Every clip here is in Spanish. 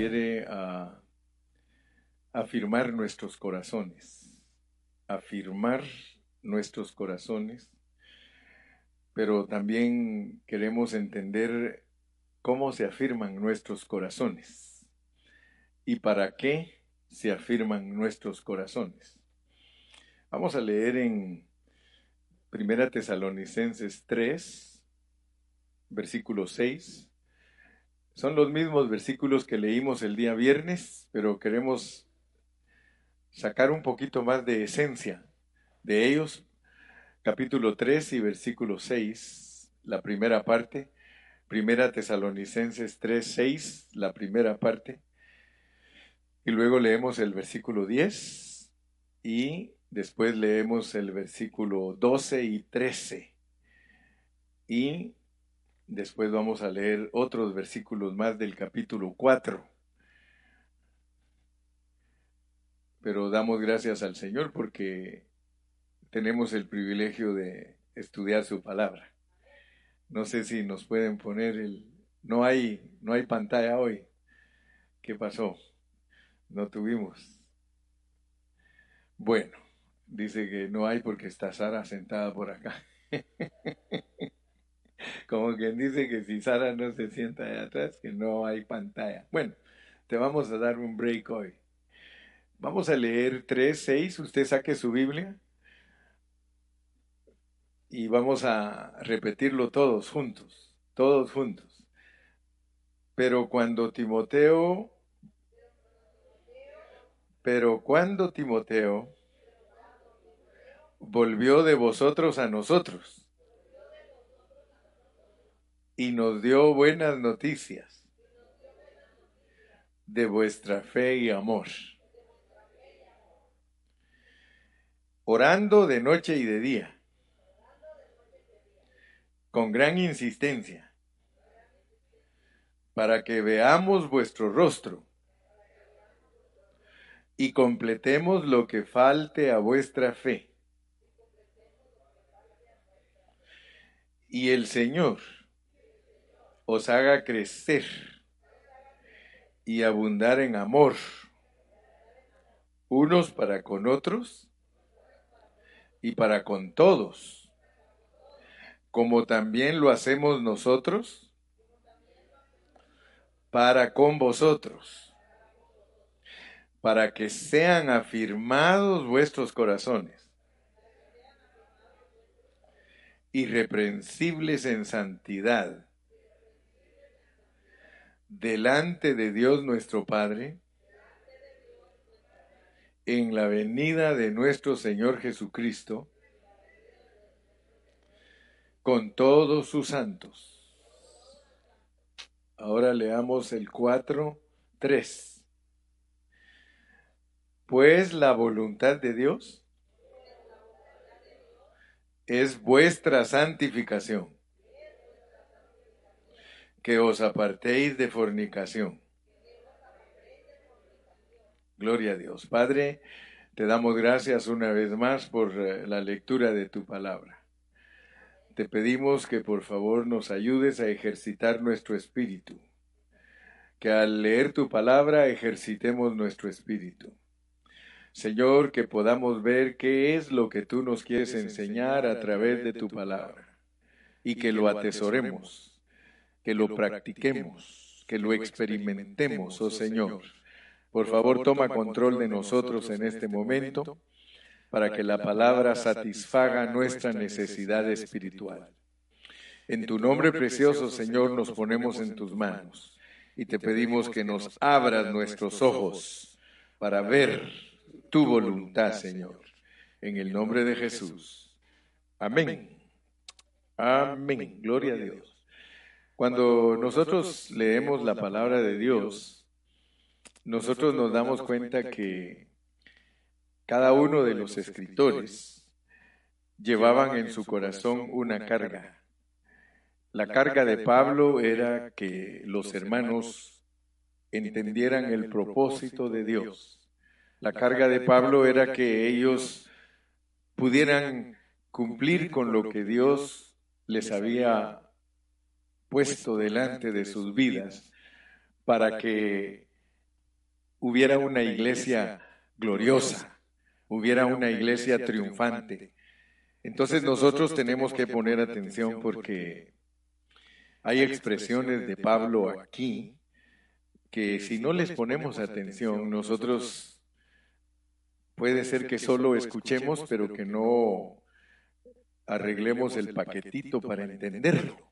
refiere a afirmar nuestros corazones, afirmar nuestros corazones, pero también queremos entender cómo se afirman nuestros corazones y para qué se afirman nuestros corazones. Vamos a leer en Primera Tesalonicenses 3, versículo 6. Son los mismos versículos que leímos el día viernes, pero queremos sacar un poquito más de esencia de ellos. Capítulo 3 y versículo 6, la primera parte. Primera Tesalonicenses 3, 6, la primera parte. Y luego leemos el versículo 10 y después leemos el versículo 12 y 13. Y después vamos a leer otros versículos más del capítulo 4. Pero damos gracias al Señor porque tenemos el privilegio de estudiar su palabra. No sé si nos pueden poner el no hay no hay pantalla hoy. ¿Qué pasó? No tuvimos. Bueno, dice que no hay porque está Sara sentada por acá. Como quien dice que si Sara no se sienta allá atrás, que no hay pantalla. Bueno, te vamos a dar un break hoy. Vamos a leer 3, 6. Usted saque su Biblia. Y vamos a repetirlo todos juntos. Todos juntos. Pero cuando Timoteo pero cuando Timoteo volvió de vosotros a nosotros y nos dio buenas noticias de vuestra fe y amor, orando de noche y de día, con gran insistencia, para que veamos vuestro rostro y completemos lo que falte a vuestra fe. Y el Señor os haga crecer y abundar en amor, unos para con otros y para con todos, como también lo hacemos nosotros para con vosotros para que sean afirmados vuestros corazones, irreprensibles en santidad, delante de Dios nuestro Padre, en la venida de nuestro Señor Jesucristo, con todos sus santos. Ahora leamos el 4, 3. Pues la voluntad de Dios es vuestra santificación, que os apartéis de fornicación. Gloria a Dios. Padre, te damos gracias una vez más por eh, la lectura de tu palabra. Te pedimos que por favor nos ayudes a ejercitar nuestro espíritu, que al leer tu palabra ejercitemos nuestro espíritu Señor, que podamos ver qué es lo que tú nos quieres enseñar a través de tu palabra y que lo atesoremos, que lo practiquemos, que lo experimentemos, oh Señor. Por favor, toma control de nosotros en este momento para que la palabra satisfaga nuestra necesidad espiritual. En tu nombre precioso, Señor, nos ponemos en tus manos y te pedimos que nos abras nuestros ojos para ver tu voluntad, Señor. En el nombre de Jesús. Amén. Amén. Gloria a Dios. Cuando nosotros leemos la palabra de Dios, nosotros nos damos cuenta que cada uno de los escritores llevaban en su corazón una carga. La carga de Pablo era que los hermanos entendieran el propósito de Dios la carga de Pablo era que ellos pudieran cumplir con lo que Dios les había puesto delante de sus vidas para que hubiera una iglesia gloriosa, hubiera una iglesia triunfante. Entonces nosotros tenemos que poner atención porque hay expresiones de Pablo aquí que si no les ponemos atención, nosotros puede ser que solo escuchemos, pero que no arreglemos el paquetito para entenderlo.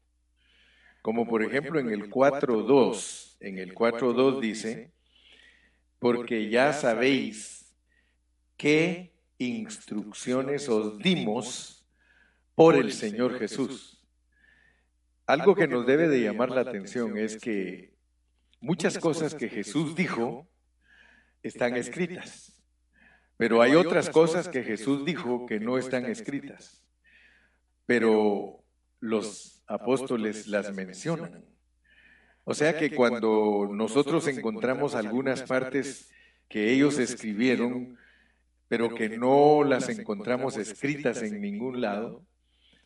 Como por ejemplo en el 4.2, en el 4.2 dice, porque ya sabéis qué instrucciones os dimos por el Señor Jesús. Algo que nos debe de llamar la atención es que muchas cosas que Jesús dijo están escritas, pero hay otras cosas que Jesús dijo que no están escritas, pero los apóstoles las mencionan. O sea que cuando nosotros encontramos algunas partes que ellos escribieron, pero que no las encontramos escritas en ningún lado,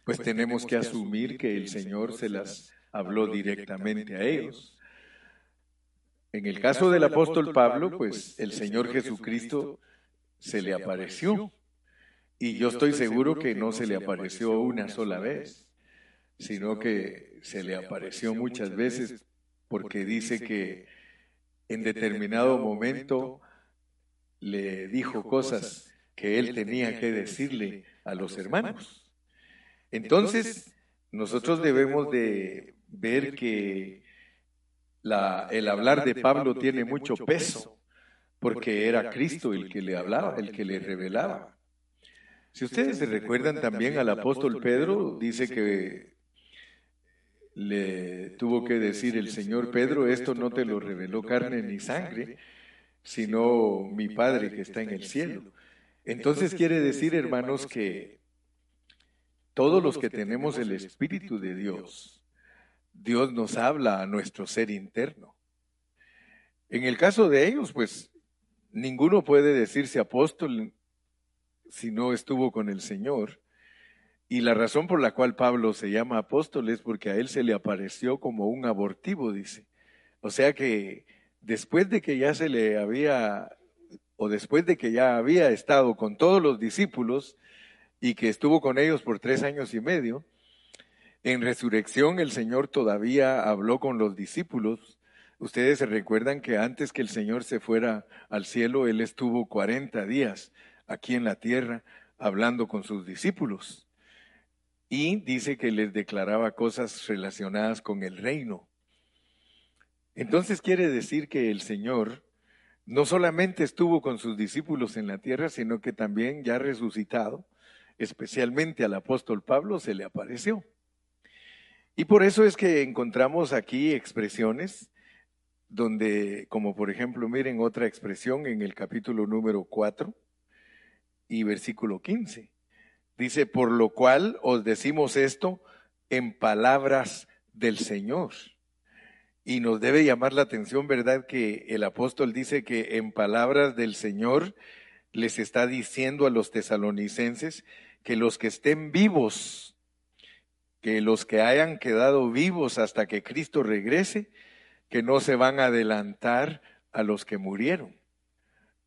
pues tenemos que asumir que el Señor se las habló directamente a ellos. En el caso del apóstol Pablo, pues el Señor Jesucristo se le apareció. Y yo estoy seguro que no se le apareció una sola vez, sino que se le apareció muchas veces porque dice que en determinado momento le dijo cosas que él tenía que decirle a los hermanos. Entonces, nosotros debemos de ver que la, el hablar de Pablo tiene mucho peso, porque era Cristo el que le hablaba, el que le revelaba. Si ustedes se recuerdan también al apóstol Pedro, dice que le tuvo que decir el Señor Pedro, esto no te lo reveló carne ni sangre, sino mi Padre que está en el cielo. Entonces quiere decir, hermanos, que todos los que tenemos el Espíritu de Dios, Dios nos habla a nuestro ser interno. En el caso de ellos, pues ninguno puede decirse apóstol si no estuvo con el Señor. Y la razón por la cual Pablo se llama apóstol es porque a él se le apareció como un abortivo, dice. O sea que después de que ya se le había, o después de que ya había estado con todos los discípulos y que estuvo con ellos por tres años y medio, en resurrección el Señor todavía habló con los discípulos. Ustedes se recuerdan que antes que el Señor se fuera al cielo, Él estuvo 40 días aquí en la tierra hablando con sus discípulos y dice que les declaraba cosas relacionadas con el reino. Entonces quiere decir que el Señor no solamente estuvo con sus discípulos en la tierra, sino que también ya resucitado, especialmente al apóstol Pablo, se le apareció. Y por eso es que encontramos aquí expresiones donde, como por ejemplo, miren otra expresión en el capítulo número 4 y versículo 15. Dice, por lo cual os decimos esto en palabras del Señor. Y nos debe llamar la atención, ¿verdad? Que el apóstol dice que en palabras del Señor les está diciendo a los tesalonicenses que los que estén vivos, que los que hayan quedado vivos hasta que Cristo regrese, que no se van a adelantar a los que murieron.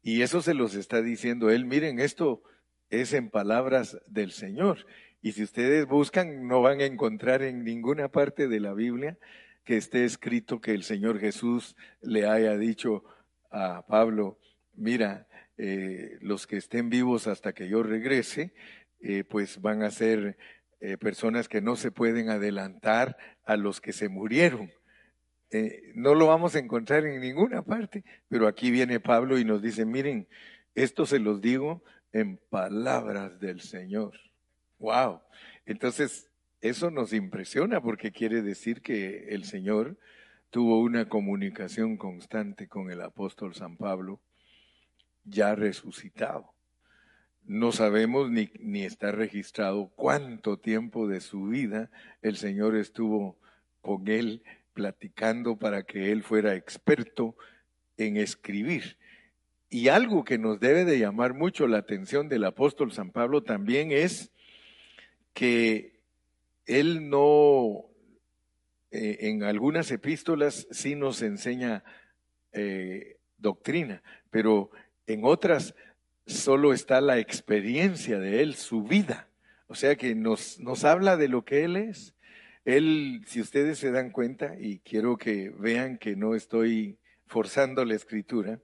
Y eso se los está diciendo él. Miren, esto es en palabras del Señor. Y si ustedes buscan, no van a encontrar en ninguna parte de la Biblia que esté escrito que el Señor Jesús le haya dicho a Pablo, mira, eh, los que estén vivos hasta que yo regrese, eh, pues van a ser eh, personas que no se pueden adelantar a los que se murieron. no lo vamos a encontrar en ninguna parte, pero aquí viene Pablo y nos dice, miren, esto se los digo en palabras del Señor. Wow. Entonces, eso nos impresiona porque quiere decir que el Señor tuvo una comunicación constante con el apóstol San Pablo, ya resucitado. No sabemos ni, ni está registrado cuánto tiempo de su vida el Señor estuvo con él platicando para que él fuera experto en escribir. Y algo que nos debe de llamar mucho la atención del apóstol San Pablo también es que él no, eh, en algunas epístolas sí nos enseña eh, doctrina, pero en otras solo está la experiencia de Él, su vida. O sea que nos, nos habla de lo que Él es. Él, si ustedes se dan cuenta, y quiero que vean que no estoy forzando la escritura,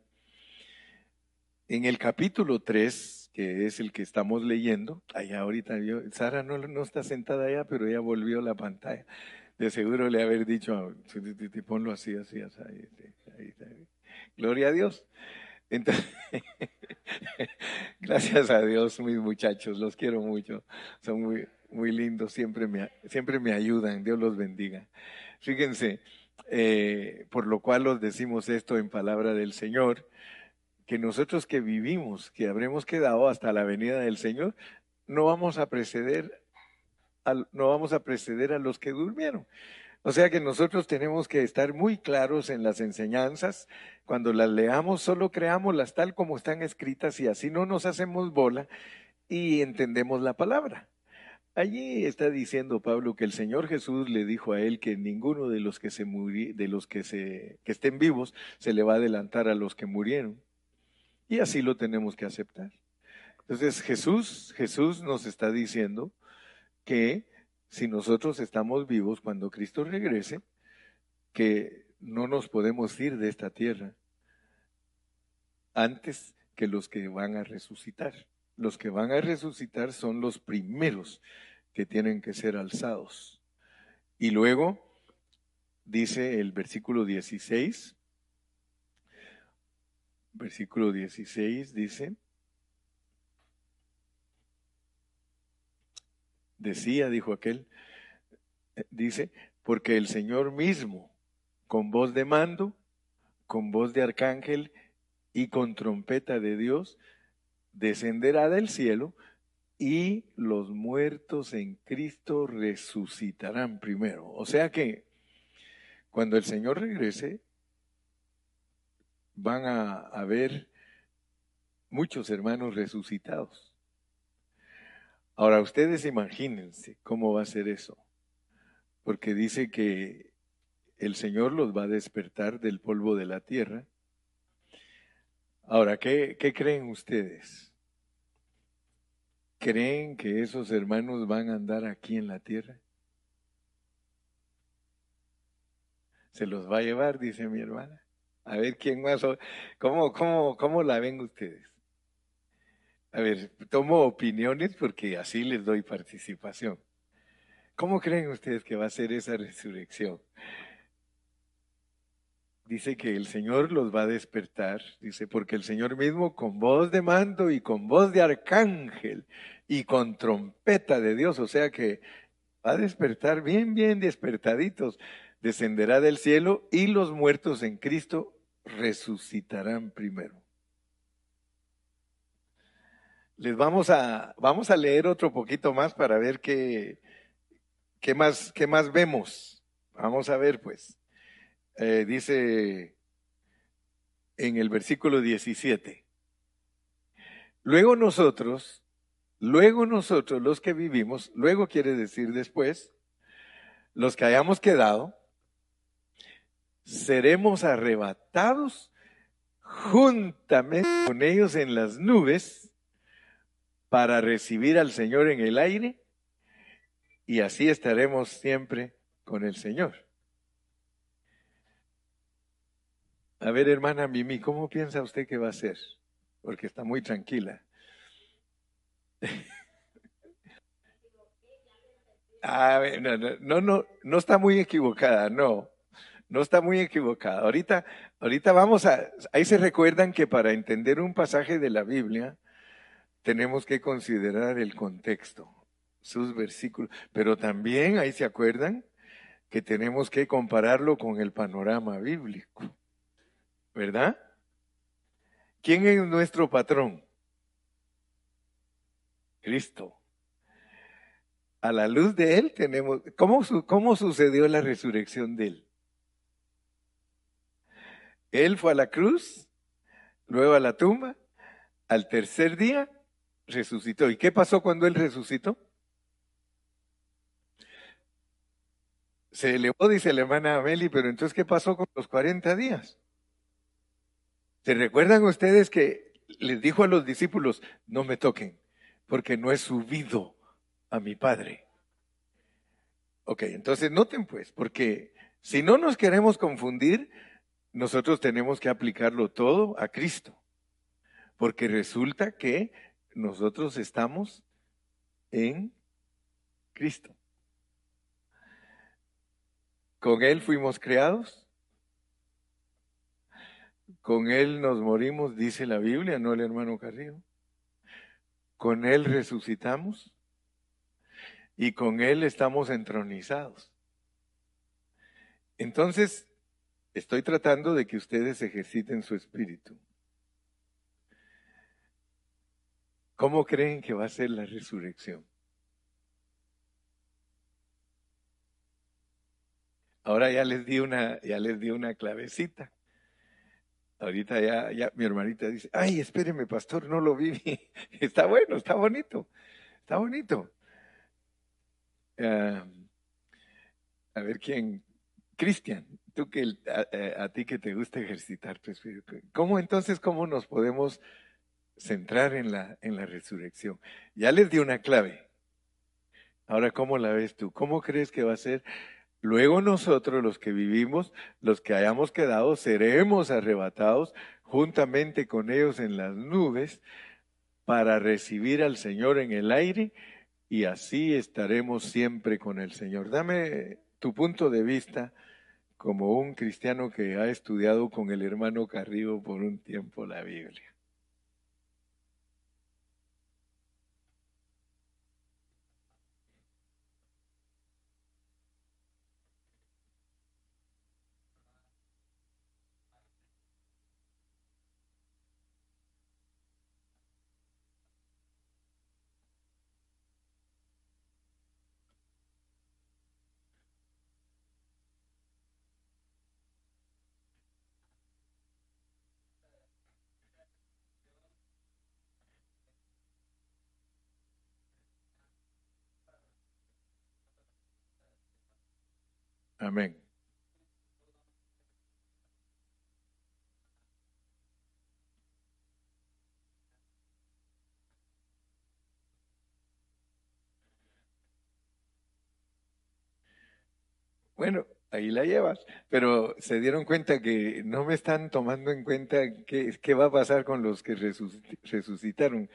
en el capítulo 3, que es el que estamos leyendo, allá ahorita yo, Sara no, no está sentada allá, pero ella volvió la pantalla. De seguro le haber dicho, ponlo así, así, así. Ahí, Gloria a Dios. Entonces, gracias a Dios, mis muchachos, los quiero mucho. Son muy, muy lindos, siempre me, siempre me ayudan. Dios los bendiga. Fíjense, eh, por lo cual os decimos esto en palabra del Señor, que nosotros que vivimos, que habremos quedado hasta la venida del Señor, no vamos a preceder, no vamos a preceder a los que durmieron. O sea que nosotros tenemos que estar muy claros en las enseñanzas. Cuando las leamos, solo creámoslas tal como están escritas y así no nos hacemos bola y entendemos la palabra. Allí está diciendo Pablo que el Señor Jesús le dijo a él que ninguno de los que se de los que se que estén vivos se le va a adelantar a los que murieron. Y así lo tenemos que aceptar. Entonces Jesús, Jesús nos está diciendo que si nosotros estamos vivos cuando Cristo regrese, que no nos podemos ir de esta tierra antes que los que van a resucitar. Los que van a resucitar son los primeros que tienen que ser alzados. Y luego dice el versículo 16, versículo 16 dice, Decía, dijo aquel, eh, dice, porque el Señor mismo, con voz de mando, con voz de arcángel y con trompeta de Dios, descenderá del cielo y los muertos en Cristo resucitarán primero. O sea que cuando el Señor regrese, van a haber muchos hermanos resucitados. Ahora, ustedes imagínense cómo va a ser eso, porque dice que el Señor los va a despertar del polvo de la tierra. Ahora, ¿qué, qué creen ustedes? ¿Creen que esos hermanos van a andar aquí en la tierra? Se los va a llevar, dice mi hermana. A ver quién más. ¿Cómo, cómo, cómo la ven ustedes? A ver, tomo opiniones porque así les doy participación. ¿Cómo creen ustedes que va a ser esa resurrección? Dice que el Señor los va a despertar, dice, porque el Señor mismo con voz de mando y con voz de arcángel y con trompeta de Dios, o sea que va a despertar bien, bien despertaditos, descenderá del cielo y los muertos en Cristo resucitarán primero. Les vamos a, vamos a leer otro poquito más para ver qué, qué, más, qué más vemos. Vamos a ver, pues. Eh, dice en el versículo 17. Luego nosotros, luego nosotros los que vivimos, luego quiere decir después, los que hayamos quedado, seremos arrebatados juntamente con ellos en las nubes para recibir al Señor en el aire y así estaremos siempre con el Señor. A ver, hermana Mimi, ¿cómo piensa usted que va a ser? Porque está muy tranquila. Ah, no, no, no, no está muy equivocada, no, no está muy equivocada. Ahorita, ahorita vamos a, ahí se recuerdan que para entender un pasaje de la Biblia, tenemos que considerar el contexto, sus versículos, pero también ahí se acuerdan que tenemos que compararlo con el panorama bíblico, ¿verdad? ¿Quién es nuestro patrón? Cristo. A la luz de Él tenemos, ¿cómo, cómo sucedió la resurrección de Él? Él fue a la cruz, luego a la tumba, al tercer día resucitó. ¿Y qué pasó cuando él resucitó? Se elevó, dice la hermana Ameli, pero entonces, ¿qué pasó con los 40 días? ¿Se recuerdan ustedes que les dijo a los discípulos, no me toquen, porque no he subido a mi Padre? Ok, entonces noten pues, porque si no nos queremos confundir, nosotros tenemos que aplicarlo todo a Cristo, porque resulta que nosotros estamos en Cristo. Con Él fuimos creados, con Él nos morimos, dice la Biblia, no el hermano Carrillo. Con Él resucitamos y con Él estamos entronizados. Entonces, estoy tratando de que ustedes ejerciten su espíritu. ¿Cómo creen que va a ser la resurrección? Ahora ya les di una, ya les di una clavecita. Ahorita ya, ya mi hermanita dice, ay, espéreme, pastor, no lo vi. está bueno, está bonito, está bonito. Ah, a ver quién, Cristian, tú que a, a, ti que te gusta ejercitar tu espíritu, ¿cómo entonces, cómo nos podemos centrar en la, en la resurrección? Ya les di una clave. Ahora, ¿cómo la ves tú? ¿Cómo crees que va a ser Luego nosotros, los que vivimos, los que hayamos quedado, seremos arrebatados juntamente con ellos en las nubes para recibir al Señor en el aire y así estaremos siempre con el Señor. Dame tu punto de vista como un cristiano que ha estudiado con el hermano Carrillo por un tiempo la Biblia. Amén. Bueno, ahí la llevas, pero se dieron cuenta que no me están tomando en cuenta qué, qué va a pasar con los que resucitaron.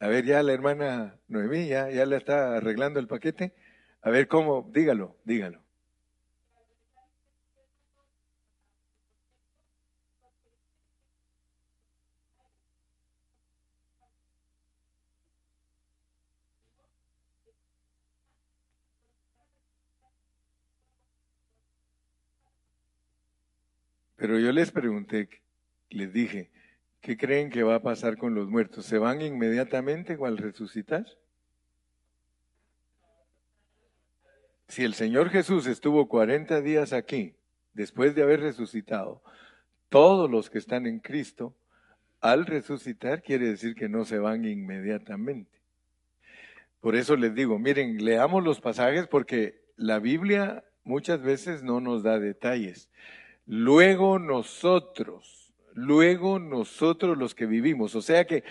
A ver, ya la hermana Noemí ya, ya le está arreglando el paquete. A ver cómo, dígalo, dígalo. Pero yo les pregunté, les dije, ¿qué creen que va a pasar con los muertos? ¿Se van inmediatamente al resucitar? Si el Señor Jesús estuvo 40 días aquí, después de haber resucitado, todos los que están en Cristo, al resucitar quiere decir que no se van inmediatamente. Por eso les digo, miren, leamos los pasajes porque la Biblia muchas veces no nos da detalles. Luego nosotros, luego nosotros los que vivimos. O sea que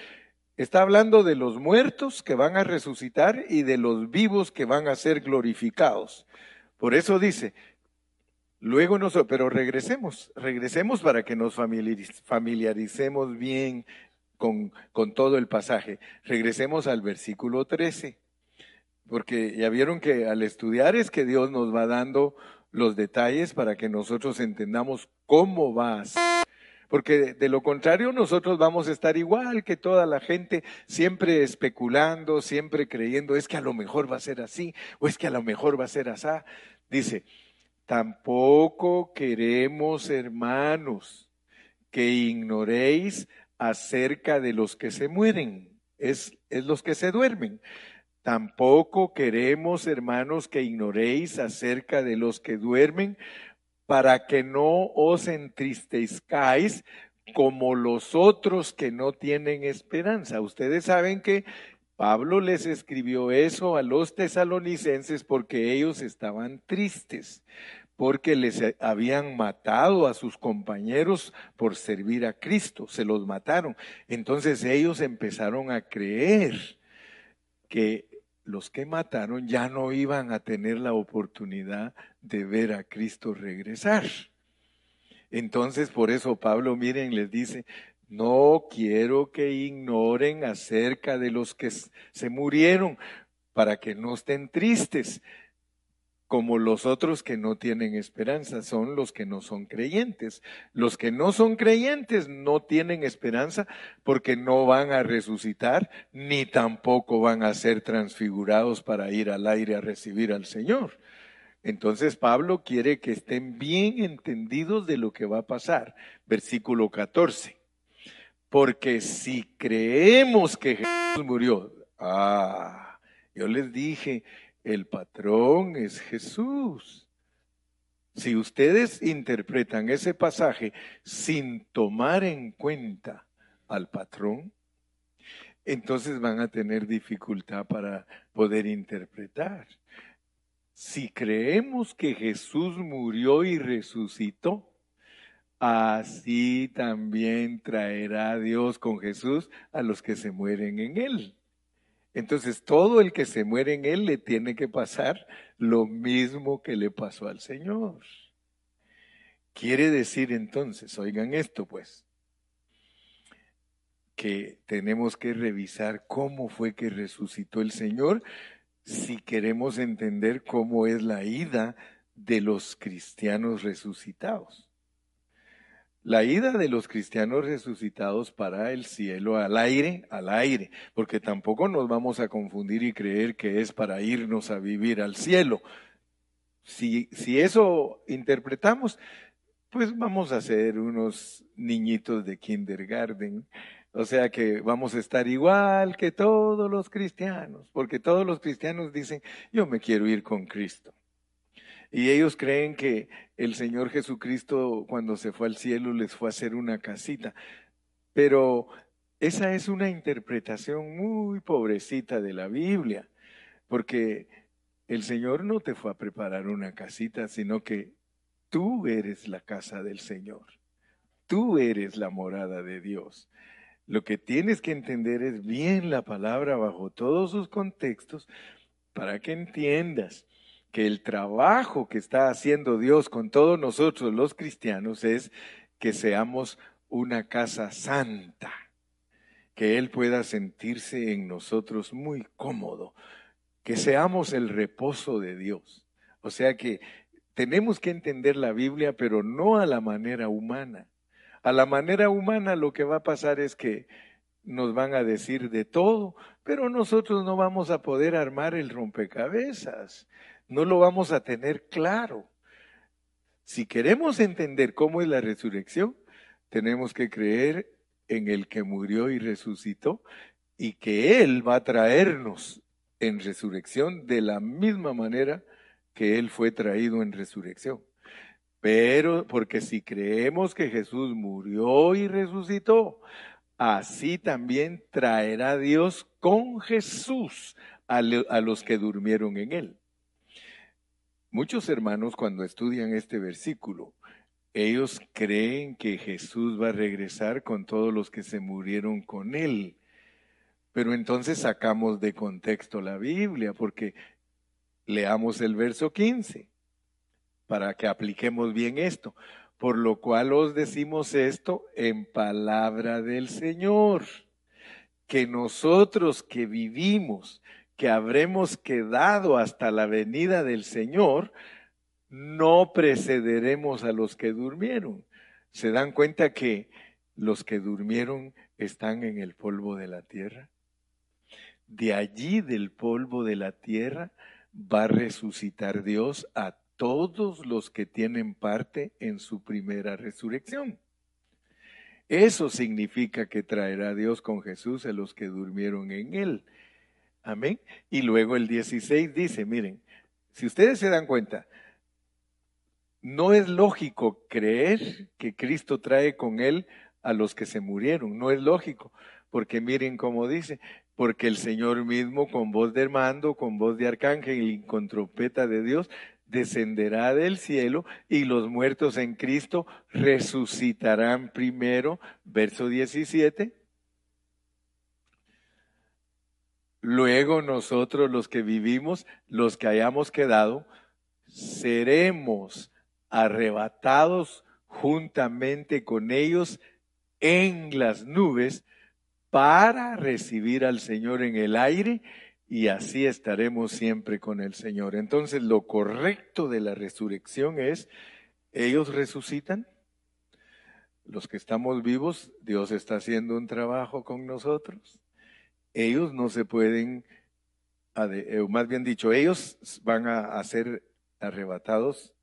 está hablando de los muertos que van a resucitar y de los vivos que van a ser glorificados. Por eso dice, luego nosotros, pero regresemos, regresemos para que nos familiaricemos bien con, con todo el pasaje. Regresemos al versículo 13, porque ya vieron que al estudiar es que Dios nos va dando los detalles para que nosotros entendamos cómo va a ser. Porque de lo contrario nosotros vamos a estar igual que toda la gente, siempre especulando, siempre creyendo, es que a lo mejor va a ser así, o es que a lo mejor va a ser así. Dice, tampoco queremos, hermanos, que ignoréis acerca de los que se mueren, es, es los que se duermen, Tampoco queremos, hermanos, que ignoréis acerca de los que duermen, para que no os entristezcáis como los otros que no tienen esperanza. Ustedes saben que Pablo les escribió eso a los tesalonicenses porque ellos estaban tristes, porque les habían matado a sus compañeros por servir a Cristo, se los mataron. Entonces ellos empezaron a creer que los que mataron ya no iban a tener la oportunidad de ver a Cristo regresar. Entonces, por eso Pablo, miren, les dice, no quiero que ignoren acerca de los que se murieron, para que no estén tristes, como los otros que no tienen esperanza, son los que no son creyentes. Los que no son creyentes no tienen esperanza porque no van a resucitar, ni tampoco van a ser transfigurados para ir al aire a recibir al Señor. Entonces Pablo quiere que estén bien entendidos de lo que va a pasar. Versículo 14. Porque si creemos que Jesús murió, ah, yo les dije, el patrón es Jesús. Si ustedes interpretan ese pasaje sin tomar en cuenta al patrón, entonces van a tener dificultad para poder interpretar. Si creemos que Jesús murió y resucitó, así también traerá Dios con Jesús a los que se mueren en él. Entonces todo el que se muere en él le tiene que pasar lo mismo que le pasó al Señor. Quiere decir entonces, oigan esto pues, que tenemos que revisar cómo fue que resucitó el Señor si queremos entender cómo es la ida de los cristianos resucitados. La ida de los cristianos resucitados para el cielo al aire, al aire, porque tampoco nos vamos a confundir y creer que es para irnos a vivir al cielo. Si, si eso interpretamos, pues vamos a ser unos niñitos de kindergarten. O sea que vamos a estar igual que todos los cristianos, porque todos los cristianos dicen, yo me quiero ir con Cristo. Y ellos creen que el Señor Jesucristo cuando se fue al cielo les fue a hacer una casita. Pero esa es una interpretación muy pobrecita de la Biblia, porque el Señor no te fue a preparar una casita, sino que tú eres la casa del Señor. Tú eres la morada de Dios. Lo que tienes que entender es bien la palabra bajo todos sus contextos para que entiendas que el trabajo que está haciendo Dios con todos nosotros los cristianos es que seamos una casa santa, que Él pueda sentirse en nosotros muy cómodo, que seamos el reposo de Dios. O sea que tenemos que entender la Biblia, pero no a la manera humana. A la manera humana lo que va a pasar es que nos van a decir de todo, pero nosotros no vamos a poder armar el rompecabezas no lo vamos a tener claro. Si queremos entender cómo es la resurrección, tenemos que creer en el que murió y resucitó y que Él va a traernos en resurrección de la misma manera que Él fue traído en resurrección. Pero porque si creemos que Jesús murió y resucitó, así también traerá Dios con Jesús a, los que durmieron en Él. Muchos hermanos cuando estudian este versículo, ellos creen que Jesús va a regresar con todos los que se murieron con él. Pero entonces sacamos de contexto la Biblia, porque leamos el verso 15 para que apliquemos bien esto. Por lo cual os decimos esto en palabra del Señor, que nosotros que vivimos que habremos quedado hasta la venida del Señor, no precederemos a los que durmieron. ¿Se dan cuenta que los que durmieron están en el polvo de la tierra? De allí, del polvo de la tierra, va a resucitar Dios a todos los que tienen parte en su primera resurrección. Eso significa que traerá Dios con Jesús a los que durmieron en él. Amén. Y luego el 16 dice, miren, si ustedes se dan cuenta, no es lógico creer que Cristo trae con él a los que se murieron, no es lógico, porque miren cómo dice, porque el Señor mismo con voz de mando, con voz de arcángel y con trompeta de Dios, descenderá del cielo y los muertos en Cristo resucitarán primero. Verso 17. Luego nosotros los que vivimos, los que hayamos quedado, seremos arrebatados juntamente con ellos en las nubes para recibir al Señor en el aire y así estaremos siempre con el Señor. Entonces lo correcto de la resurrección es, ellos resucitan, los que estamos vivos, Dios está haciendo un trabajo con nosotros. Ellos no se pueden, eh, más bien dicho, ellos van a ser arrebatados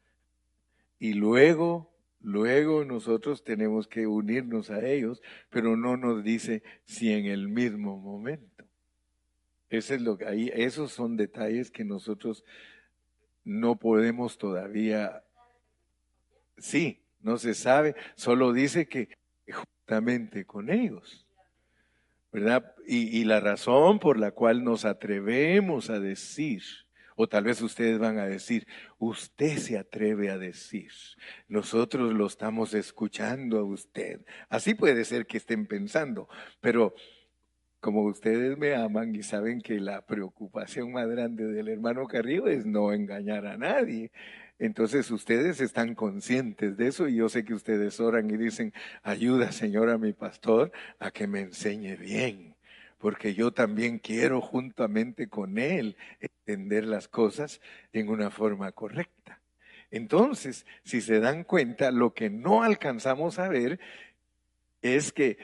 y luego, luego nosotros tenemos que unirnos a ellos, pero no nos dice si en el mismo momento. Ese es lo que ahí, esos son detalles que nosotros no podemos todavía. Sí, no se sabe, solo dice que justamente con ellos. ¿Verdad? Y, y la razón por la cual nos atrevemos a decir o tal vez ustedes van a decir, usted se atreve a decir, nosotros lo estamos escuchando a usted. Así puede ser que estén pensando, pero como ustedes me aman y saben que la preocupación más grande del hermano Carrillo es no engañar a nadie. Entonces ustedes están conscientes de eso y yo sé que ustedes oran y dicen, ayuda Señor a mi pastor a que me enseñe bien porque yo también quiero juntamente con Él entender las cosas en una forma correcta. Entonces, si se dan cuenta, lo que no alcanzamos a ver es que,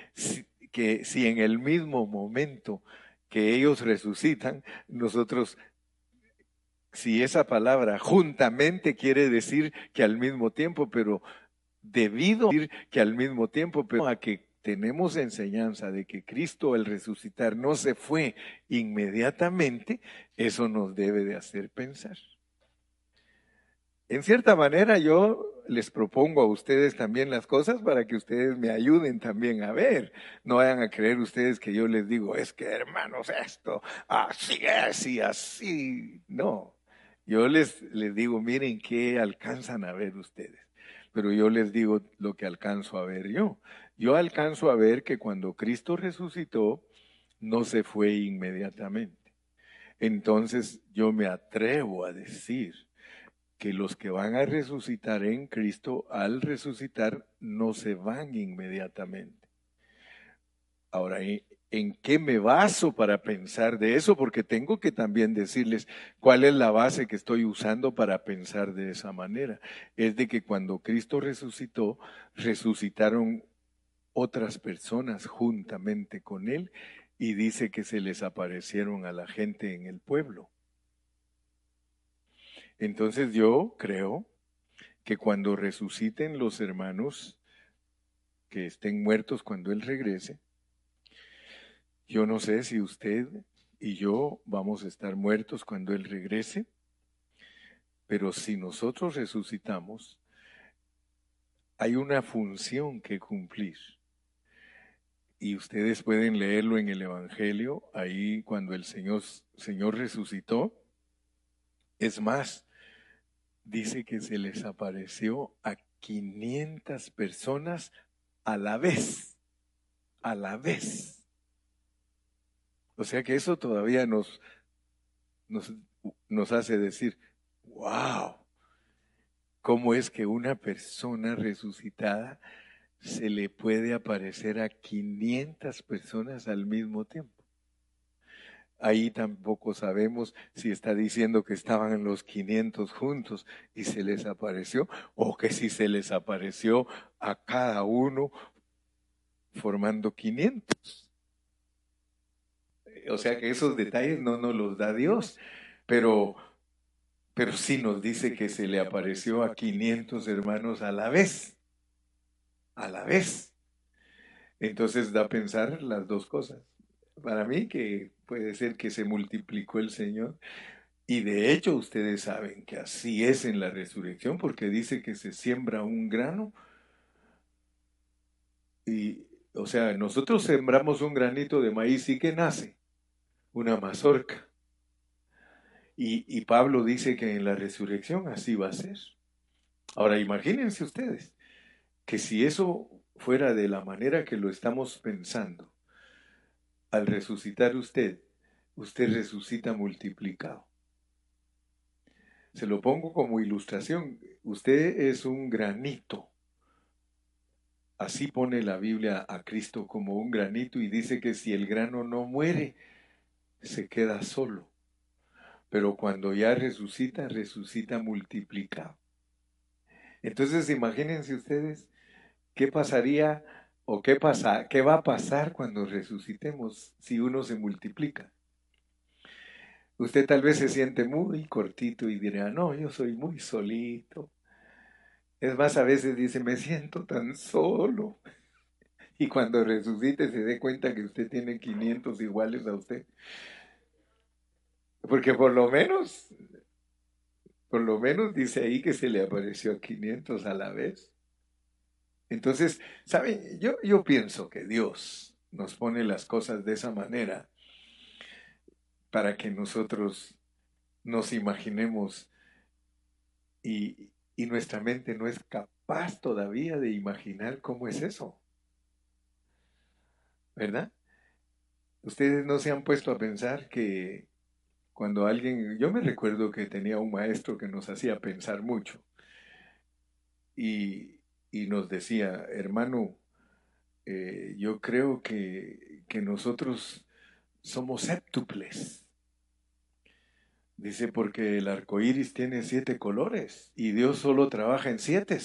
que si en el mismo momento que ellos resucitan, nosotros si esa palabra juntamente quiere decir que al mismo tiempo, pero debido a decir que al mismo tiempo, pero a que tenemos enseñanza de que Cristo al resucitar no se fue inmediatamente, eso nos debe de hacer pensar. En cierta manera yo les propongo a ustedes también las cosas para que ustedes me ayuden también a ver. No vayan a creer ustedes que yo les digo, es que hermanos, esto, así es y así. No, yo les, les digo, miren qué alcanzan a ver ustedes. Pero yo les digo lo que alcanzo a ver yo. Yo alcanzo a ver que cuando Cristo resucitó, no se fue inmediatamente. Entonces yo me atrevo a decir que los que van a resucitar en Cristo, al resucitar, no se van inmediatamente. Ahora, ¿en qué me baso para pensar de eso? Porque tengo que también decirles cuál es la base que estoy usando para pensar de esa manera. Es de que cuando Cristo resucitó, resucitaron otras personas juntamente con él y dice que se les aparecieron a la gente en el pueblo. Entonces yo creo que cuando resuciten los hermanos que estén muertos cuando Él regrese, yo no sé si usted y yo vamos a estar muertos cuando Él regrese, pero si nosotros resucitamos, hay una función que cumplir y ustedes pueden leerlo en el Evangelio, ahí cuando el Señor, Señor resucitó. Es más, dice que se les apareció a 500 personas a la vez, a la vez. O sea que eso todavía nos, nos, nos hace decir, wow, ¿cómo es que una persona resucitada se le puede aparecer a 500 personas al mismo tiempo. Ahí tampoco sabemos si está diciendo que estaban los 500 juntos y se les apareció o que si se les apareció a cada uno formando 500. O sea que esos detalles no nos los da Dios, pero, pero sí nos dice que se le apareció a 500 hermanos a la vez a la vez. Entonces da a pensar las dos cosas. Para mí que puede ser que se multiplicó el Señor. Y de hecho ustedes saben que así es en la resurrección porque dice que se siembra un grano. Y, o sea, nosotros sembramos un granito de maíz y que nace una mazorca. Y, y Pablo dice que en la resurrección así va a ser. Ahora imagínense ustedes que si eso fuera de la manera que lo estamos pensando, al resucitar usted, usted resucita multiplicado. Se lo pongo como ilustración. Usted es un granito. Así pone la Biblia a Cristo como un granito y dice que si el grano no muere, se queda solo. Pero cuando ya resucita, resucita multiplicado. Entonces imagínense ustedes qué pasaría o qué pasa, qué va a pasar cuando resucitemos si uno se multiplica. Usted tal vez se siente muy cortito y dirá, no, yo soy muy solito. Es más, a veces dice, me siento tan solo. Y cuando resucite se dé cuenta que usted tiene 500 iguales a usted. Porque por lo menos, por lo menos dice ahí que se le apareció a 500 a la vez. Entonces, ¿saben? Yo, yo pienso que Dios nos pone las cosas de esa manera para que nosotros nos imaginemos y, y nuestra mente no es capaz todavía de imaginar cómo es eso. ¿Verdad? Ustedes no se han puesto a pensar que cuando alguien, yo me recuerdo que tenía un maestro que nos hacía pensar mucho y, y nos decía, hermano, eh, yo creo que, que nosotros somos séptuples. Dice, porque el arco iris tiene siete colores y Dios solo trabaja en siete.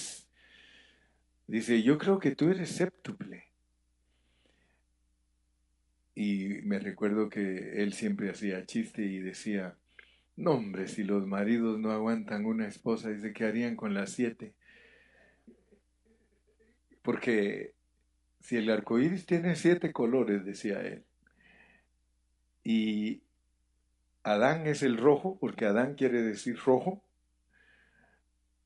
Dice, yo creo que tú eres séptuple. Y me recuerdo que él siempre hacía chiste y decía, no hombre, si los maridos no aguantan una esposa, dice, ¿qué harían con las siete? Porque si el arco iris tiene siete colores, decía él, y Adán es el rojo, porque Adán quiere decir rojo.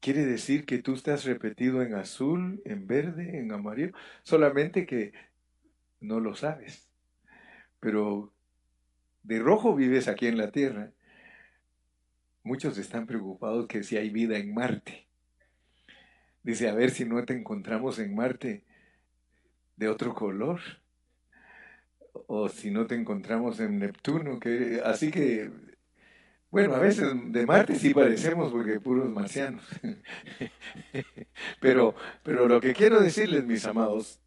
Quiere decir que tú estás repetido en azul, en verde, en amarillo, solamente que no lo sabes. Pero de rojo vives aquí en la Tierra. Muchos están preocupados que si hay vida en Marte. Dice, a ver si no te encontramos en Marte de otro color o si no te encontramos en Neptuno, que así que bueno, a veces de Marte sí parecemos porque puros marcianos. pero, pero lo que quiero decirles, mis amados,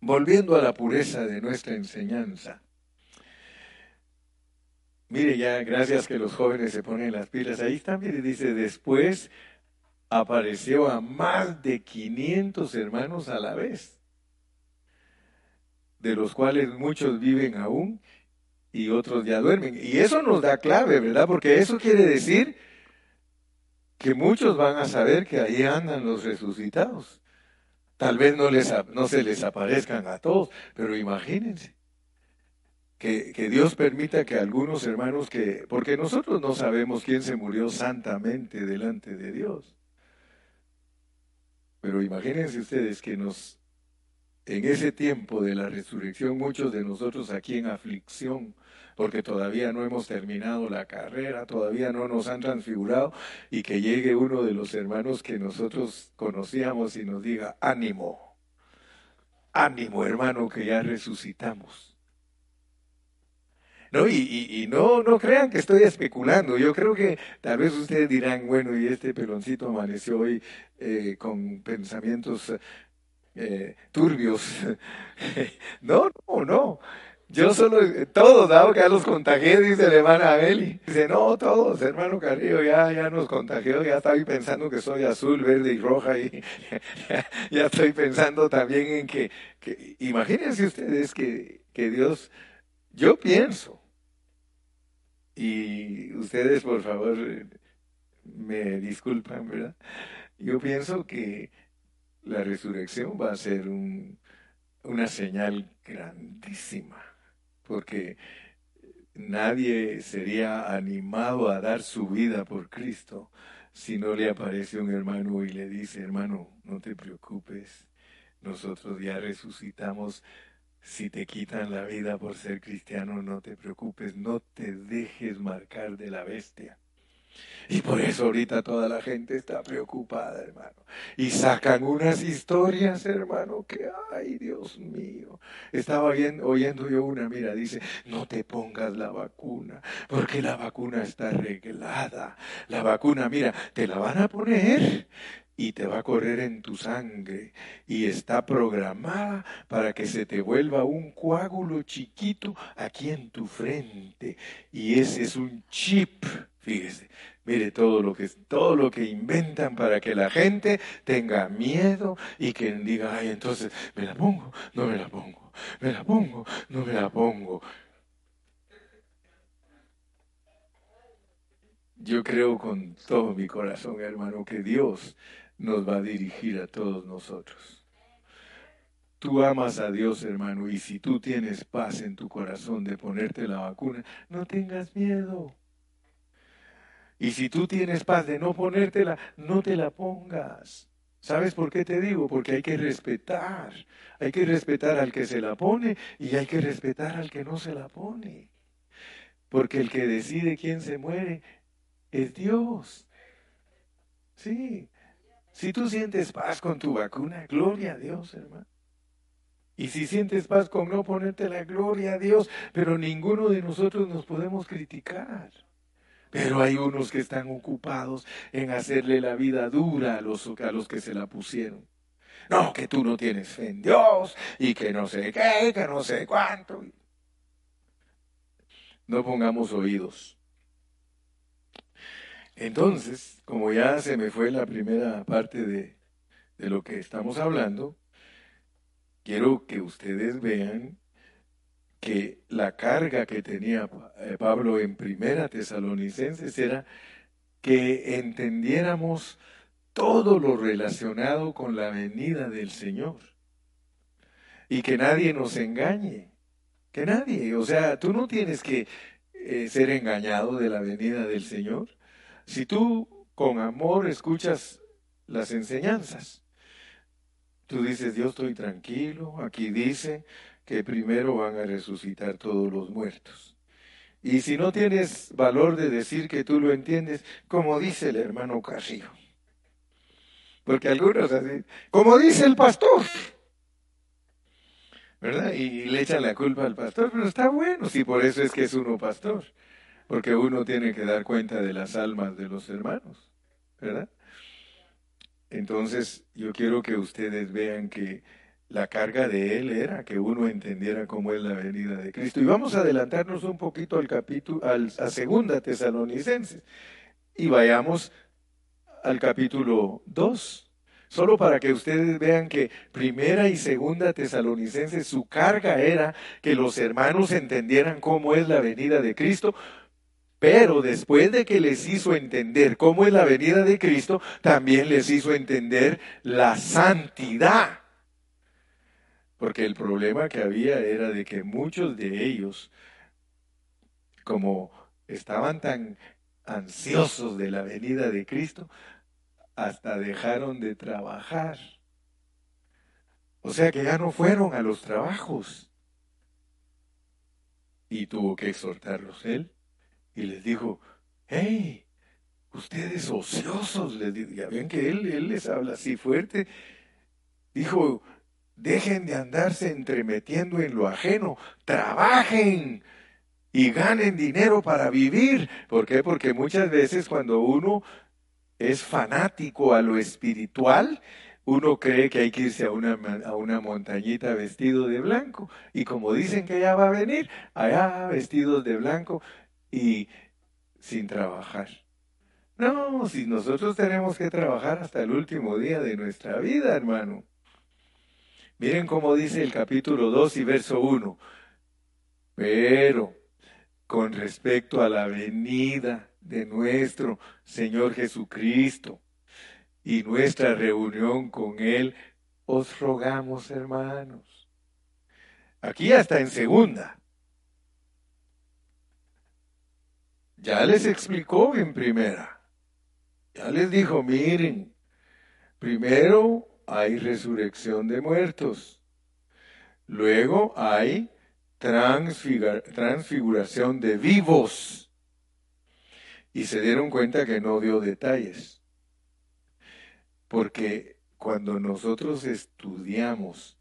volviendo a la pureza de nuestra enseñanza. Mire ya, gracias que los jóvenes se ponen las pilas. Ahí está, mire, dice, después apareció a más de 500 hermanos a la vez de los cuales muchos viven aún y otros ya duermen. Y eso nos da clave, ¿verdad? Porque eso quiere decir que muchos van a saber que ahí andan los resucitados. Tal vez no, les, no se les aparezcan a todos, pero imagínense. Que, que, Dios permita que algunos hermanos que, porque nosotros no sabemos quién se murió santamente delante de Dios. Pero imagínense ustedes que nos en ese tiempo de la resurrección, muchos de nosotros aquí en aflicción, porque todavía no hemos terminado la carrera, todavía no nos han transfigurado, y que llegue uno de los hermanos que nosotros conocíamos y nos diga, ánimo, ánimo hermano, que ya resucitamos. No, y, y, no, no crean que estoy especulando. Yo creo que tal vez ustedes dirán, bueno, y este peloncito amaneció hoy eh, con pensamientos eh, turbios. no, no, no. Yo solo, todos, dado que ya los contagié, dice el hermano Abeli. Dice, no, todos, hermano Carrillo, ya, ya nos contagió, ya estoy pensando que soy azul, verde y roja, y ya, estoy pensando también en que, que imagínense ustedes que, que Dios, yo pienso, y ustedes por favor me disculpan, ¿verdad? Yo pienso que la resurrección va a ser un, una señal grandísima, porque nadie sería animado a dar su vida por Cristo si no le aparece un hermano y le dice, hermano, no te preocupes, nosotros ya resucitamos Si te quitan la vida por ser cristiano, no te preocupes, no te dejes marcar de la bestia. Y por eso ahorita toda la gente está preocupada, hermano. Y sacan unas historias, hermano, que, ay, Dios mío. Estaba oyendo yo una, mira, dice, no te pongas la vacuna, porque la vacuna está arreglada. La vacuna, mira, te la van a poner y te va a correr en tu sangre y está programada para que se te vuelva un coágulo chiquito aquí en tu frente y ese es un chip, fíjese, mire todo lo que todo lo que inventan para que la gente tenga miedo y que diga, "Ay, entonces me la pongo, no me la pongo, me la pongo, no me la pongo." Yo creo con todo mi corazón, hermano, que Dios nos va a dirigir a todos nosotros. Tú amas a Dios, hermano, y si tú tienes paz en tu corazón de ponerte la vacuna, no tengas miedo. Y si tú tienes paz de no ponértela, no te la pongas. ¿Sabes por qué te digo? Porque hay que respetar. Hay que respetar al que se la pone y hay que respetar al que no se la pone. Porque el que decide quién se muere es Dios. Sí, si tú sientes paz con tu vacuna, gloria a Dios, hermano. Y si sientes paz con no ponerte la gloria a Dios, pero ninguno de nosotros nos podemos criticar. Pero hay unos que están ocupados en hacerle la vida dura a los, a los que se la pusieron. No, que tú no tienes fe en Dios y que no sé qué, que no sé cuánto. No pongamos oídos. Entonces, como ya se me fue la primera parte de, lo que estamos hablando, quiero que ustedes vean que la carga que tenía eh, Pablo en Primera Tesalonicenses era que entendiéramos todo lo relacionado con la venida del Señor y que nadie nos engañe, que nadie, o sea, tú no tienes que eh, ser engañado de la venida del Señor. Si tú con amor escuchas las enseñanzas, tú dices, yo estoy tranquilo, aquí dice que primero van a resucitar todos los muertos. Y si no tienes valor de decir que tú lo entiendes, como dice el hermano Carrillo. Porque algunos así, como dice el pastor, ¿verdad? Y le echan la culpa al pastor, pero está bueno, si por eso es que es uno pastor porque uno tiene que dar cuenta de las almas de los hermanos, ¿verdad? Entonces, yo quiero que ustedes vean que la carga de él era que uno entendiera cómo es la venida de Cristo. Y vamos a adelantarnos un poquito al capítulo, a segunda tesalonicenses, y vayamos al capítulo 2. Solo para que ustedes vean que primera y segunda tesalonicenses, su carga era que los hermanos entendieran cómo es la venida de Cristo, pero después de que les hizo entender cómo es la venida de Cristo, también les hizo entender la santidad. Porque el problema que había era de que muchos de ellos, como estaban tan ansiosos de la venida de Cristo, hasta dejaron de trabajar. O sea que ya no fueron a los trabajos. Y tuvo que exhortarlos él y les dijo, hey, ustedes ociosos, les dijo, ya ven que él, él les habla así fuerte, dijo, dejen de andarse entremetiendo en lo ajeno, trabajen y ganen dinero para vivir. ¿Por qué? Porque muchas veces cuando uno es fanático a lo espiritual, uno cree que hay que irse a una, a una montañita vestido de blanco. Y como dicen que ya va a venir, allá vestidos de blanco, y sin trabajar. No, si nosotros tenemos que trabajar hasta el último día de nuestra vida, hermano. Miren cómo dice el capítulo 2 y verso 1. Pero con respecto a la venida de nuestro Señor Jesucristo y nuestra reunión con Él, os rogamos, hermanos. Aquí hasta en segunda. Ya les explicó en primera. Ya les dijo, miren, primero hay resurrección de muertos. Luego hay transfiguración de vivos. Y se dieron cuenta que no dio detalles. Porque cuando nosotros estudiamos